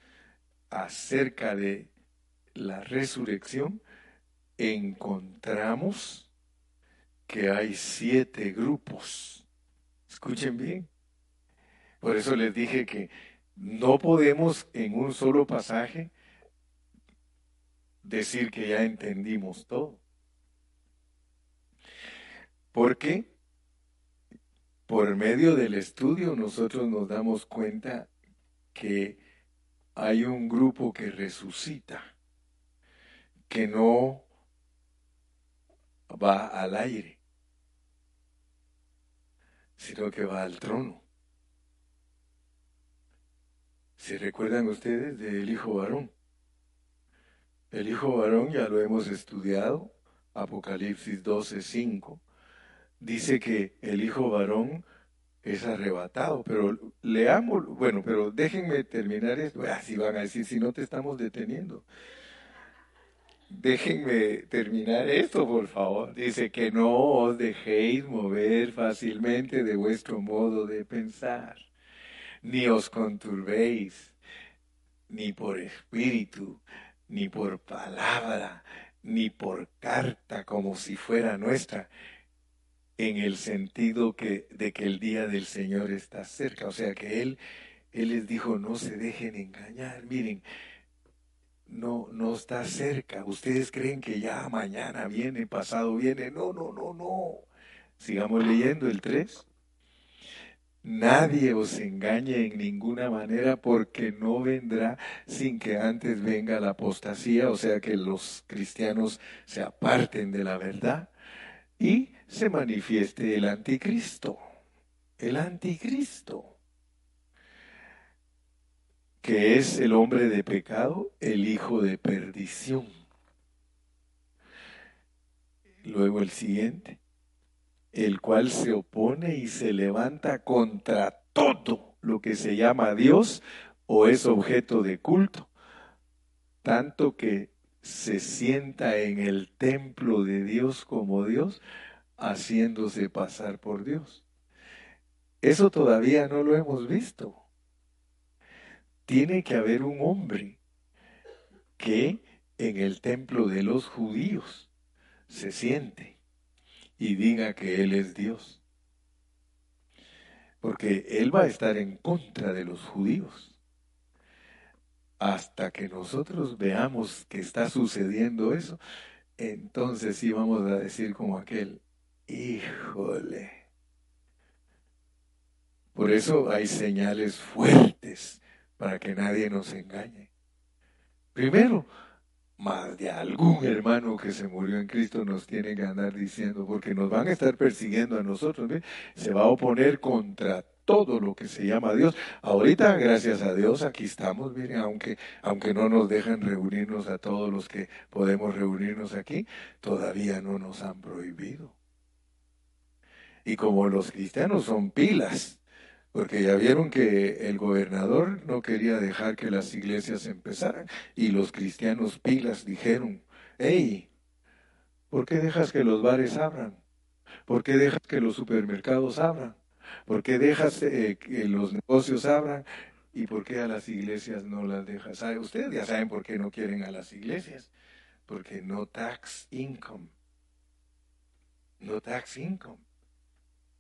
acerca de la resurrección, encontramos que hay siete grupos. Escuchen bien. Por eso les dije que no podemos en un solo pasaje decir que ya entendimos todo. Porque por medio del estudio nosotros nos damos cuenta que hay un grupo que resucita, que no va al aire, sino que va al trono. ¿Se recuerdan ustedes del hijo varón? El hijo varón ya lo hemos estudiado, Apocalipsis 12, 5. Dice que el hijo varón es arrebatado, pero leamos, bueno, pero déjenme terminar esto. Así van a decir, si no te estamos deteniendo. Déjenme terminar esto, por favor. Dice que no os dejéis mover fácilmente de vuestro modo de pensar ni os conturbéis, ni por espíritu, ni por palabra, ni por carta como si fuera nuestra, en el sentido que, de que el día del Señor está cerca. O sea que Él, Él les dijo, no se dejen engañar, miren, no, no está cerca. Ustedes creen que ya mañana viene, pasado viene. No, no, no, no. Sigamos leyendo el 3. Nadie os engañe en ninguna manera porque no vendrá sin que antes venga la apostasía, o sea que los cristianos se aparten de la verdad y se manifieste el anticristo. El anticristo, que es el hombre de pecado, el hijo de perdición. Luego el siguiente el cual se opone y se levanta contra todo lo que se llama Dios o es objeto de culto, tanto que se sienta en el templo de Dios como Dios, haciéndose pasar por Dios. Eso todavía no lo hemos visto. Tiene que haber un hombre que en el templo de los judíos se siente y diga que Él es Dios. Porque Él va a estar en contra de los judíos. Hasta que nosotros veamos que está sucediendo eso, entonces sí vamos a decir como aquel, híjole. Por eso hay señales fuertes para que nadie nos engañe. Primero, más de algún hermano que se murió en Cristo nos tiene que andar diciendo, porque nos van a estar persiguiendo a nosotros, se va a oponer contra todo lo que se llama Dios. Ahorita, gracias a Dios, aquí estamos, miren, aunque, aunque no nos dejan reunirnos a todos los que podemos reunirnos aquí, todavía no nos han prohibido. Y como los cristianos son pilas, porque ya vieron que el gobernador no quería dejar que las iglesias empezaran y los cristianos pilas dijeron, hey, ¿por qué dejas que los bares abran? ¿Por qué dejas que los supermercados abran? ¿Por qué dejas eh, que los negocios abran? ¿Y por qué a las iglesias no las dejas? Ustedes ya saben por qué no quieren a las iglesias. Porque no tax income. No tax income.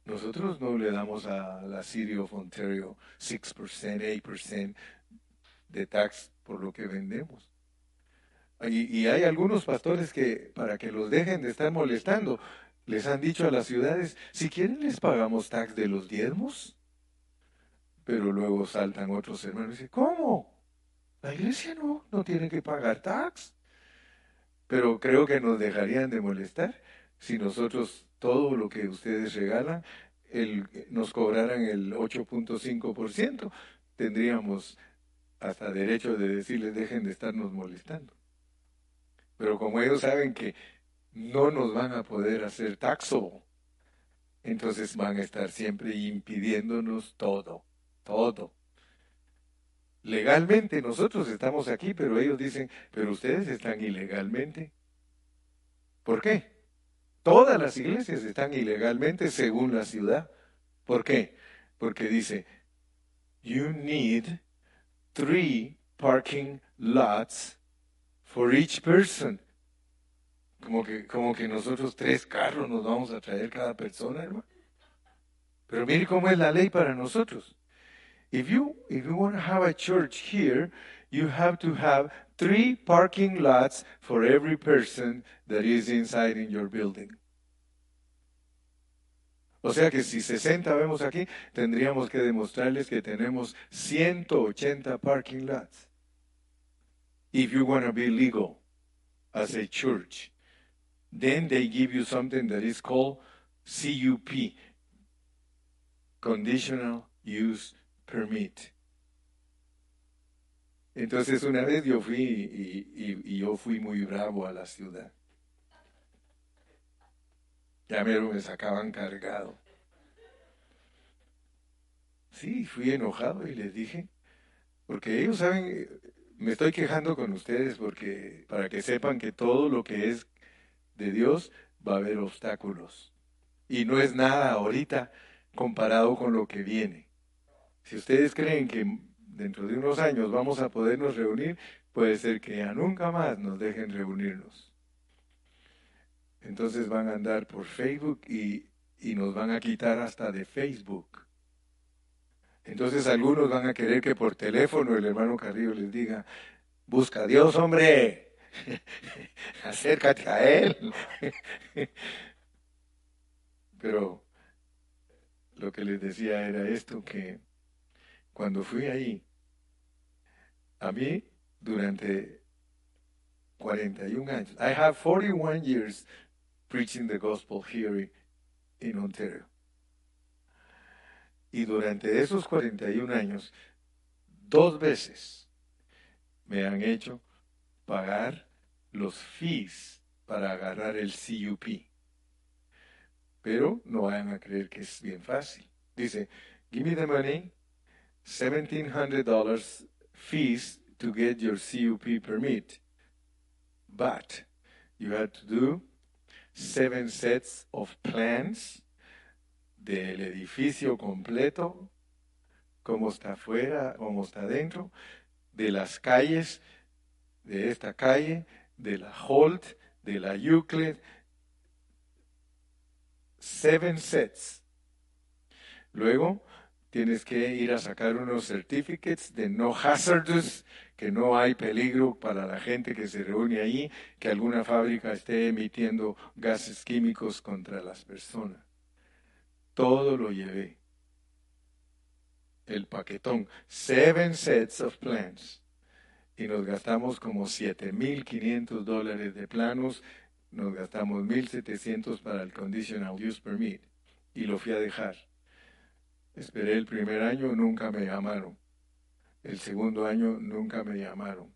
Nosotros no le damos a la City of Ontario 6%, 8% de tax por lo que vendemos. Y, y, hay algunos pastores que, para que los dejen de estar molestando, les han dicho a las ciudades, si quieren les pagamos tax de los diezmos. Pero luego saltan otros hermanos y dicen, ¿cómo? La iglesia no, no tiene que pagar tax. Pero creo que nos dejarían de molestar si nosotros todo lo que ustedes regalan, nos cobraran el 8.5%, tendríamos hasta derecho de decirles dejen de estarnos molestando. Pero como ellos saben que no nos van a poder hacer taxo, entonces van a estar siempre impidiéndonos todo, todo. Legalmente nosotros estamos aquí, pero ellos dicen, pero ustedes están ilegalmente. ¿Por qué? Todas las iglesias están ilegalmente según la ciudad. ¿Por qué? Porque dice, you need three parking lots for each person. Como que, como que nosotros tres carros nos vamos a traer cada persona, hermano. Pero mire cómo es la ley para nosotros. If you, if you want to have a church here, you have to have three parking lots for every person that is inside in your building. O sea que si 60 vemos aquí, tendríamos que demostrarles que tenemos 180 parking lots. If you want to be legal as a church, then they give you something that is called CUP, Conditional Use Permit. Entonces una vez yo fui y, yo fui muy bravo a la ciudad. Ya me sacaban cargado. Sí, fui enojado y les dije, porque ellos saben, me estoy quejando con ustedes porque para que sepan que todo lo que es de Dios va a haber obstáculos. Y no es nada ahorita comparado con lo que viene. Si ustedes creen que dentro de unos años vamos a podernos reunir, puede ser que ya nunca más nos dejen reunirnos. Entonces van a andar por Facebook y, y nos van a quitar hasta de Facebook. Entonces algunos van a querer que por teléfono el hermano Carrillo les diga, busca a Dios, hombre, acércate a Él. Pero lo que les decía era esto, que cuando fui ahí, a mí durante 41 años, I have 41 years preaching the gospel here in Ontario. Y durante esos 41 años, dos veces me han hecho pagar los fees para agarrar el CUP. Pero no vayan a creer que es bien fácil. Dice, give me the money, $1,700 fees to get your CUP permit. But you have to do seven sets of plans del edificio completo, cómo está afuera, cómo está dentro, de las calles, de esta calle, de la Holt, de la Euclid, seven sets. Luego tienes que ir a sacar unos certificates de no hazardous, que no hay peligro para la gente que se reúne ahí, que alguna fábrica esté emitiendo gases químicos contra las personas. Todo lo llevé. El paquetón. Seven sets of plans. Y nos gastamos como 7.500 dólares de planos. Nos gastamos 1.700 para el Conditional Use Permit. Y lo fui a dejar. Esperé el primer año, nunca me llamaron. El segundo año, nunca me llamaron.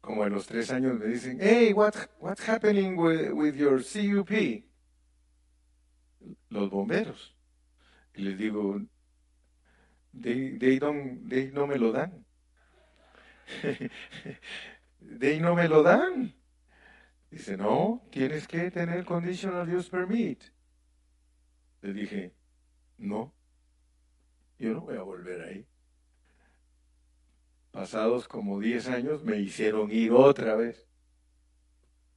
Como a los tres años me dicen, hey, what, what's happening with, with your CUP? los bomberos. Y les digo, de, de, no me lo dan. de no me lo dan. Dice, no, tienes que tener conditional use permit. Le dije, no, yo no voy a volver ahí. Pasados como 10 años me hicieron ir otra vez.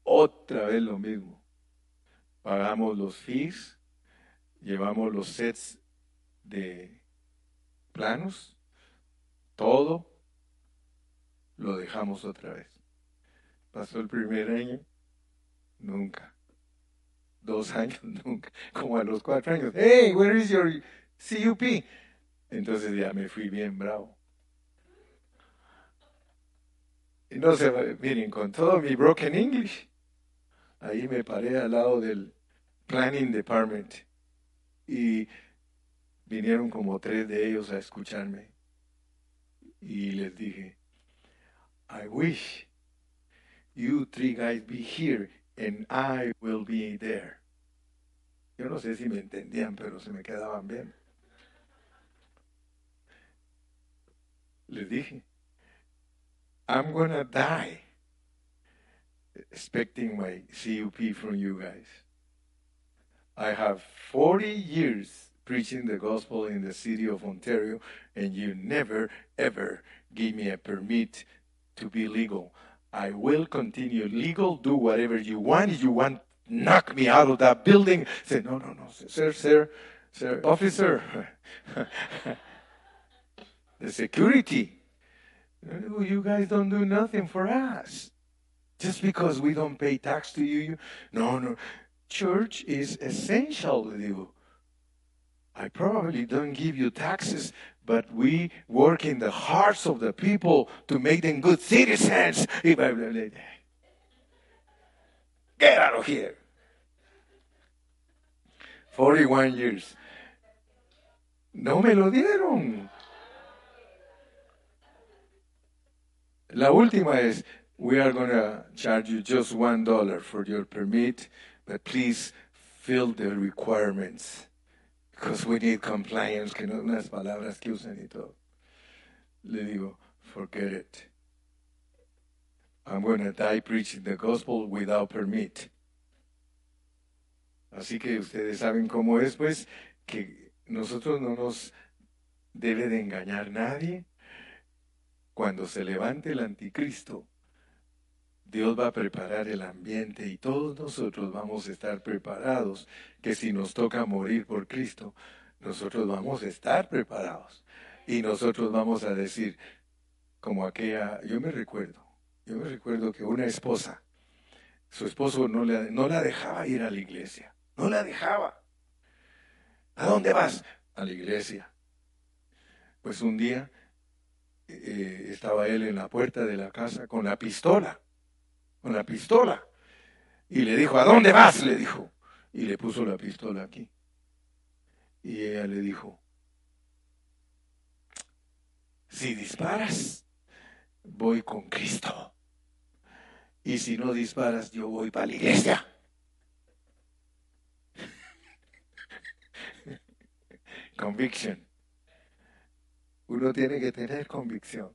Otra vez lo mismo. Pagamos los fees llevamos los sets de planos, todo lo dejamos otra vez. Pasó el primer año, nunca. Dos años, nunca. Como a los cuatro años, hey, where is your CUP? Entonces ya me fui bien bravo. Y no se, miren, con todo mi broken English, ahí me paré al lado del Planning Department y vinieron como tres de ellos a escucharme. Y les dije, I wish you three guys be here and I will be there. Yo no sé si me entendían, pero se me quedaban bien. Les dije, I'm gonna die expecting my CUP from you guys. I have 40 years preaching the gospel in the city of Ontario, and you never, ever give me a permit to be legal. I will continue legal, do whatever you want. If you want, knock me out of that building. Say, no, no, no, sir, sir, sir, officer. the security. Oh, you guys don't do nothing for us. Just because we don't pay tax to you. No, no. Church is essential to you. I probably don't give you taxes, but we work in the hearts of the people to make them good citizens. Get out of here. 41 years. No me lo dieron. La última es, we are going to charge you just one dollar for your permit, but please fill the requirements. Because we need compliance, que no unas palabras que usan y todo. Le digo, forget it. I'm going to die preaching the gospel without permit. Así que ustedes saben cómo es, pues, que nosotros no nos debe de engañar nadie. Cuando se levante el anticristo, Dios va a preparar el ambiente y todos nosotros vamos a estar preparados, que si nos toca morir por Cristo, nosotros vamos a estar preparados. Y nosotros vamos a decir, como aquella, yo me recuerdo, yo me recuerdo que una esposa, su esposo no, no la dejaba ir a la iglesia, no la dejaba. ¿A dónde vas? A la iglesia. Pues un día eh, estaba él en la puerta de la casa con la pistola con la pistola. Y le dijo, ¿a dónde vas? Le dijo. Y le puso la pistola aquí. Y ella le dijo, si disparas, voy con Cristo. Y si no disparas, yo voy para la iglesia. Conviction. Uno tiene que tener convicción.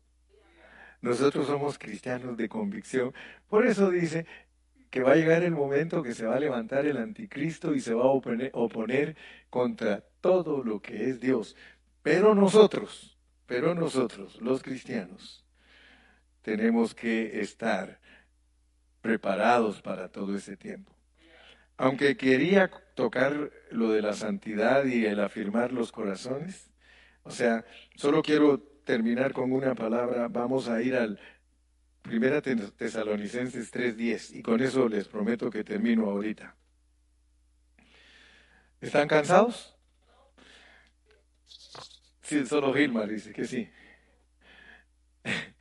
Nosotros somos cristianos de convicción. Por eso dice que va a llegar el momento que se va a levantar el anticristo y se va a oponer, contra todo lo que es Dios. Pero nosotros, pero nosotros, los cristianos, tenemos que estar preparados para todo ese tiempo. Aunque quería tocar lo de la santidad y el afirmar los corazones, o sea, solo quiero terminar con una palabra, vamos a ir al Primera Tesalonicenses 3:10 y con eso les prometo que termino ahorita. ¿Están cansados? Sí, solo Gilmar dice que sí.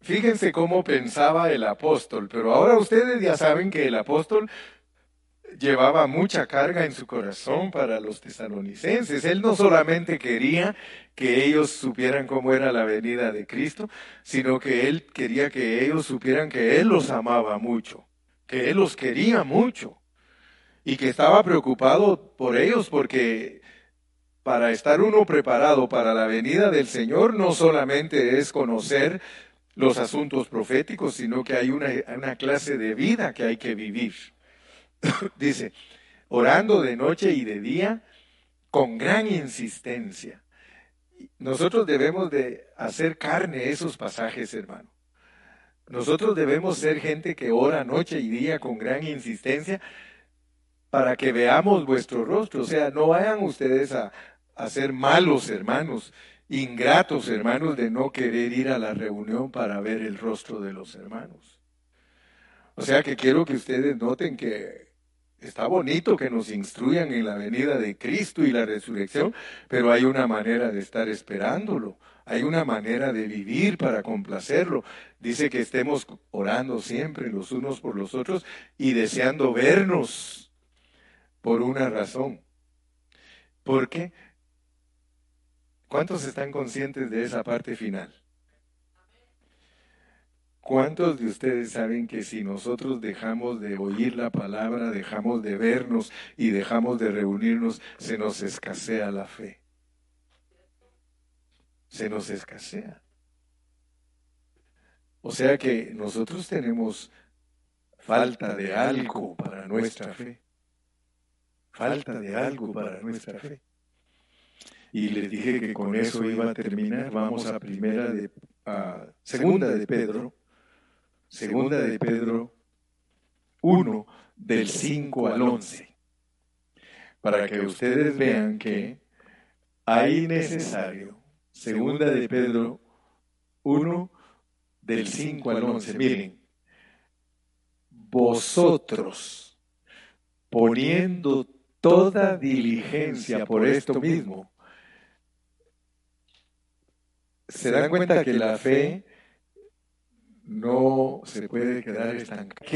Fíjense cómo pensaba el apóstol, pero ahora ustedes ya saben que el apóstol llevaba mucha carga en su corazón para los tesalonicenses. Él no solamente quería que ellos supieran cómo era la venida de Cristo, sino que él quería que ellos supieran que Él los amaba mucho, que Él los quería mucho y que estaba preocupado por ellos porque para estar uno preparado para la venida del Señor no solamente es conocer los asuntos proféticos, sino que hay una, una clase de vida que hay que vivir. dice, orando de noche y de día con gran insistencia. Nosotros debemos de hacer carne esos pasajes, hermano. Nosotros debemos ser gente que ora noche y día con gran insistencia para que veamos vuestro rostro. O sea, no vayan ustedes a, a ser malos hermanos, ingratos hermanos de no querer ir a la reunión para ver el rostro de los hermanos. O sea que quiero que ustedes noten que Está bonito que nos instruyan en la venida de Cristo y la resurrección, pero hay una manera de estar esperándolo, hay una manera de vivir para complacerlo. Dice que estemos orando siempre los unos por los otros y deseando vernos por una razón. Porque, ¿cuántos están conscientes de esa parte final? ¿Cuántos de ustedes saben que si nosotros dejamos de oír la palabra, dejamos de vernos y dejamos de reunirnos, se nos escasea la fe? Se nos escasea. O sea que nosotros tenemos falta de algo para nuestra fe. Falta de algo para nuestra fe. Y les dije que con eso iba a terminar. Vamos a primera de a segunda de Pedro. Segunda de Pedro 1 del 5 al 11. Para que ustedes vean que hay necesario. Segunda de Pedro 1 del 5 al 11. Miren, vosotros poniendo toda diligencia por esto mismo, se dan cuenta que la fe no se puede quedar estancada.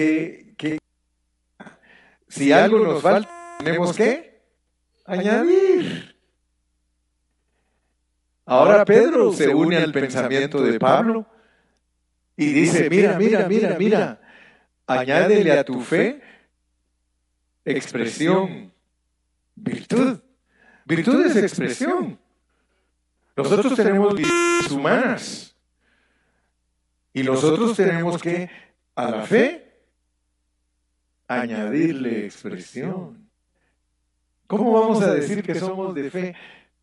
Si algo nos falta, tenemos que añadir. Ahora Pedro se une al pensamiento de Pablo y dice, mira, mira, mira, mira, añádele a tu fe expresión, virtud. Virtud es expresión. Nosotros tenemos virtudes humanas y nosotros tenemos que a la fe añadirle expresión. ¿Cómo vamos a decir que somos de fe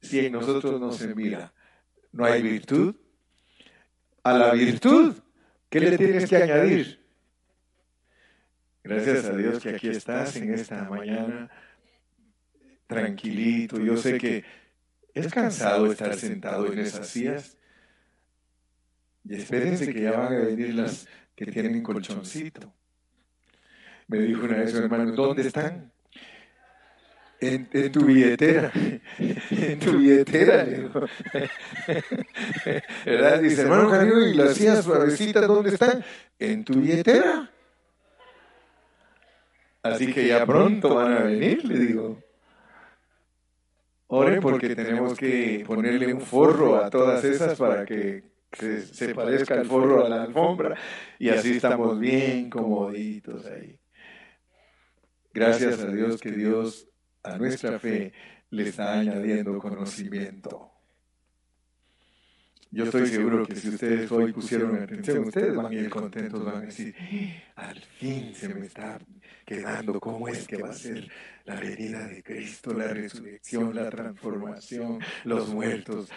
si en nosotros no se mira? ¿No hay virtud? A la virtud, ¿qué le tienes que añadir? Gracias a Dios que aquí estás en esta mañana tranquilito. Yo sé que es cansado estar sentado en esas sillas. Y espérense que ya van a venir las que tienen colchoncito. Me dijo una vez hermano, ¿dónde están? En, tu billetera, en tu billetera, le dijo. ¿Verdad? Dice, hermano Camilo, ¿y las sillas suavecitas dónde están? En tu billetera. Así que ya pronto van a venir, le digo. Oren porque tenemos que ponerle un forro a todas esas para que se, parezca el forro a la alfombra y así estamos bien comoditos ahí. Gracias a Dios que Dios a nuestra fe le está añadiendo conocimiento. Yo estoy seguro que si ustedes hoy pusieron atención, ustedes van a ir contentos, van a decir, al fin se me está quedando cómo es que va a ser la venida de Cristo, la resurrección, la transformación, los muertos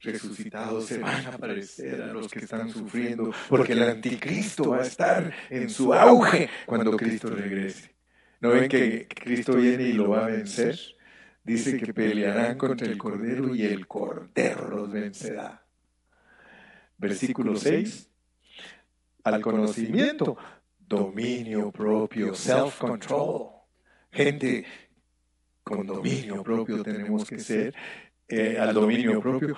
resucitados se van a parecer a los que están sufriendo, porque el anticristo va a estar en su auge cuando Cristo regrese. ¿No ven que Cristo viene y lo va a vencer? Dice que pelearán contra el Cordero y el Cordero los vencerá. Versículo 6. Al conocimiento, dominio propio, self-control. Gente con dominio propio tenemos que ser. Eh, al dominio propio,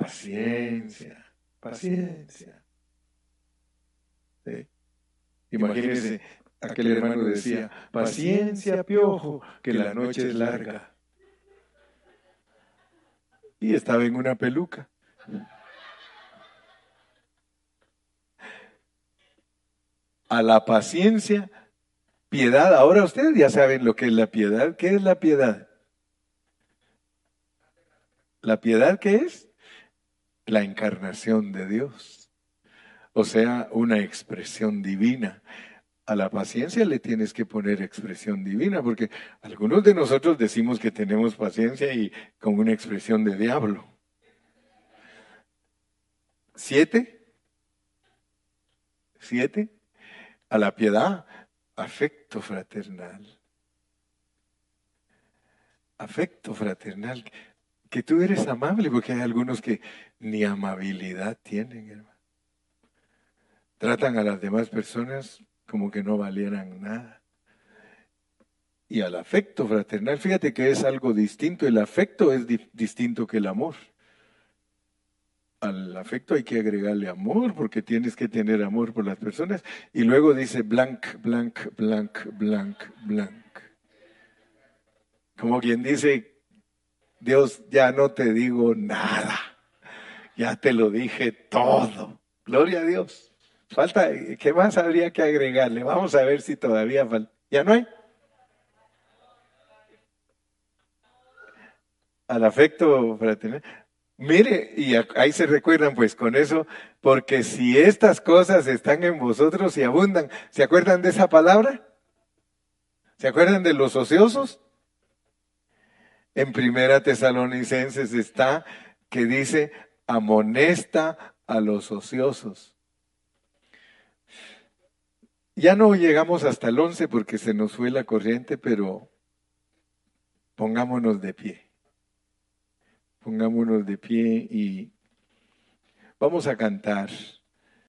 paciencia, paciencia. Imagínense, aquel hermano decía, paciencia, piojo, que la noche es larga. Y estaba en una peluca. a la paciencia, piedad. Ahora ustedes ya saben lo que es la piedad. ¿Qué es la piedad? ¿La piedad qué es? La encarnación de Dios. O sea, una expresión divina. A la paciencia le tienes que poner expresión divina, porque algunos de nosotros decimos que tenemos paciencia y con una expresión de diablo. ¿Siete? ¿Siete? a la piedad, afecto fraternal. Afecto fraternal. Que tú eres amable, porque hay algunos que ni amabilidad tienen, hermano. Tratan a las demás personas como que no valieran nada. Y al afecto fraternal, fíjate que es algo distinto. El afecto es distinto que el amor al afecto hay que agregarle amor, porque tienes que tener amor por las personas. Y luego dice blank, blank, blank, blank, blank. Como quien dice, Dios, ya no te digo nada, ya te lo dije todo. Gloria a Dios. Falta, ¿qué más habría que agregarle? Vamos a ver si todavía falta. ¿Ya no hay? Al afecto fraternal Mire, y ahí se recuerdan pues con eso, porque si estas cosas están en vosotros y abundan, ¿se acuerdan de esa palabra? ¿Se acuerdan de los ociosos? En Primera Tesalonicenses está que dice, amonesta a los ociosos. Ya no llegamos hasta el 11 porque se nos fue la corriente, pero pongámonos de pie. Pongámonos de pie y vamos a cantar.